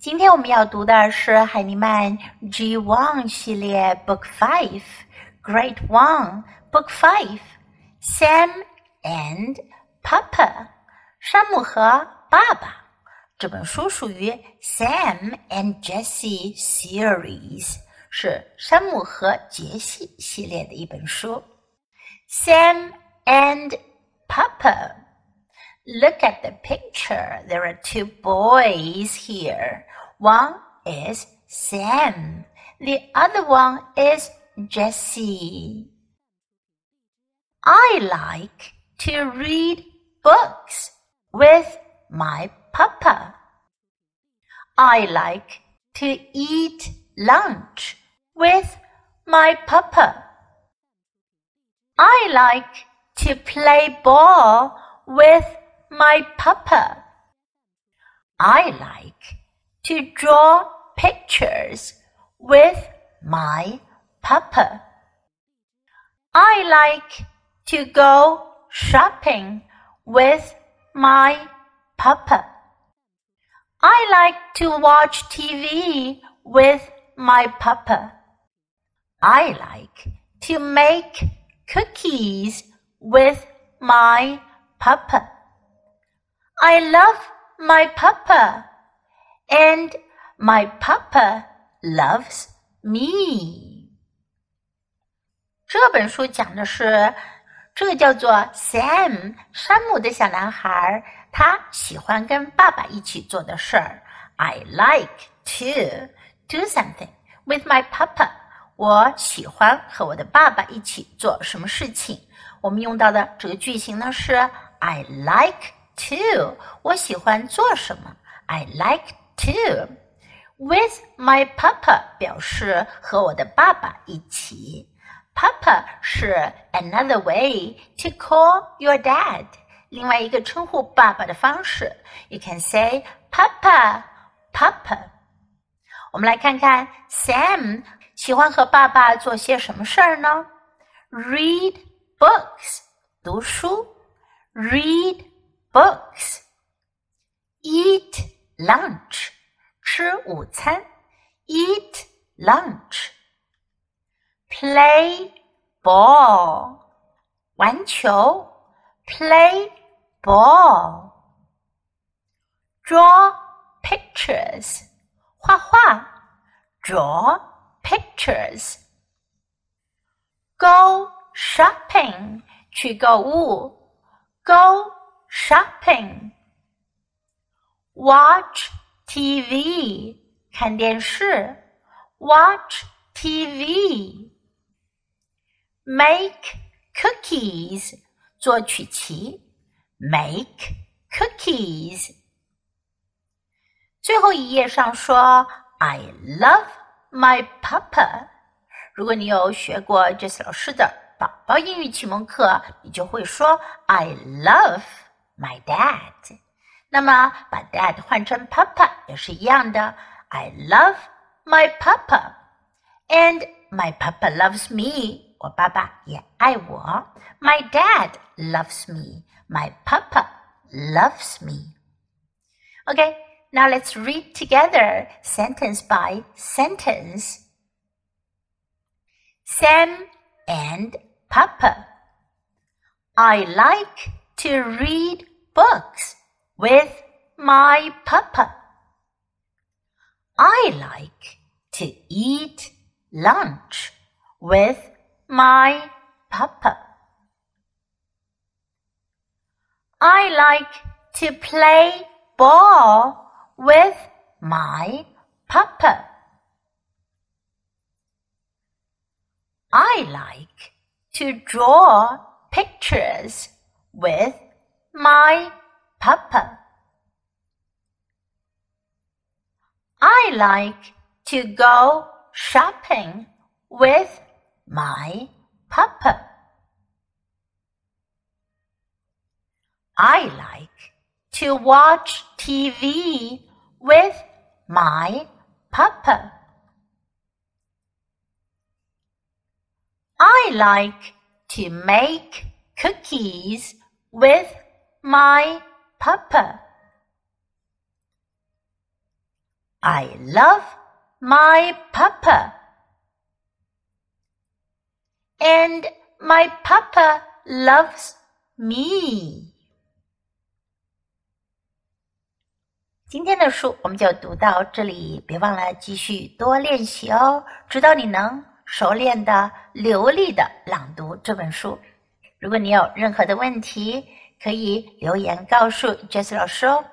今天我们要读的是海尼曼 G One 系列 Book Five Great One Book Five Sam and Papa 山姆和爸爸。这本书属于 Sam and Jesse series，是山姆和杰西系列的一本书。Sam and Papa. Look at the picture. There are two boys here. One is Sam. The other one is Jesse. I like to read books with my papa. I like to eat lunch with my papa. I like to play ball with my papa. I like to draw pictures with my papa. I like to go shopping with my papa. I like to watch TV with my papa. I like to make cookies with my papa. I love my papa, and my papa loves me. 这本书讲的是这个叫做 Sam 山姆的小男孩，他喜欢跟爸爸一起做的事儿。I like to do something with my papa. 我喜欢和我的爸爸一起做什么事情。我们用到的这个句型呢是 I like to，我喜欢做什么？I like to with my papa 表示和我的爸爸一起。Papa 是 another way to call your dad，另外一个称呼爸爸的方式。You can say Papa, Papa。我们来看看 Sam 喜欢和爸爸做些什么事儿呢？Read books，读书。Read books. Eat lunch. 吃午餐。Eat lunch. Play ball. 玩球。Play ball. Draw pictures. 画画。Draw pictures. Go shopping. 去购物。Go shopping. Watch TV. 看电视。Watch TV. Make cookies. 做曲奇。Make cookies. 最后一页上说，I love my papa。如果你有学过 Jess 老师的宝宝英语启蒙课，你就会说 I love my dad。那么把 dad 换成 papa 也是一样的。I love my papa, and my papa loves me。我爸爸也爱我。My dad loves me. My papa loves me. Okay, now let's read together sentence by sentence. Sam and Papa. I like to read books with my papa. I like to eat lunch with my papa. I like to play ball with my papa. I like to draw pictures with my papa. I like to go shopping with my papa. I like to watch TV with my papa. I like to make cookies with my papa. I love my papa. And my papa loves me. 今天的书我们就读到这里，别忘了继续多练习哦，直到你能熟练的、流利的朗读这本书。如果你有任何的问题， 可以留言告诉 Jess 老师哦。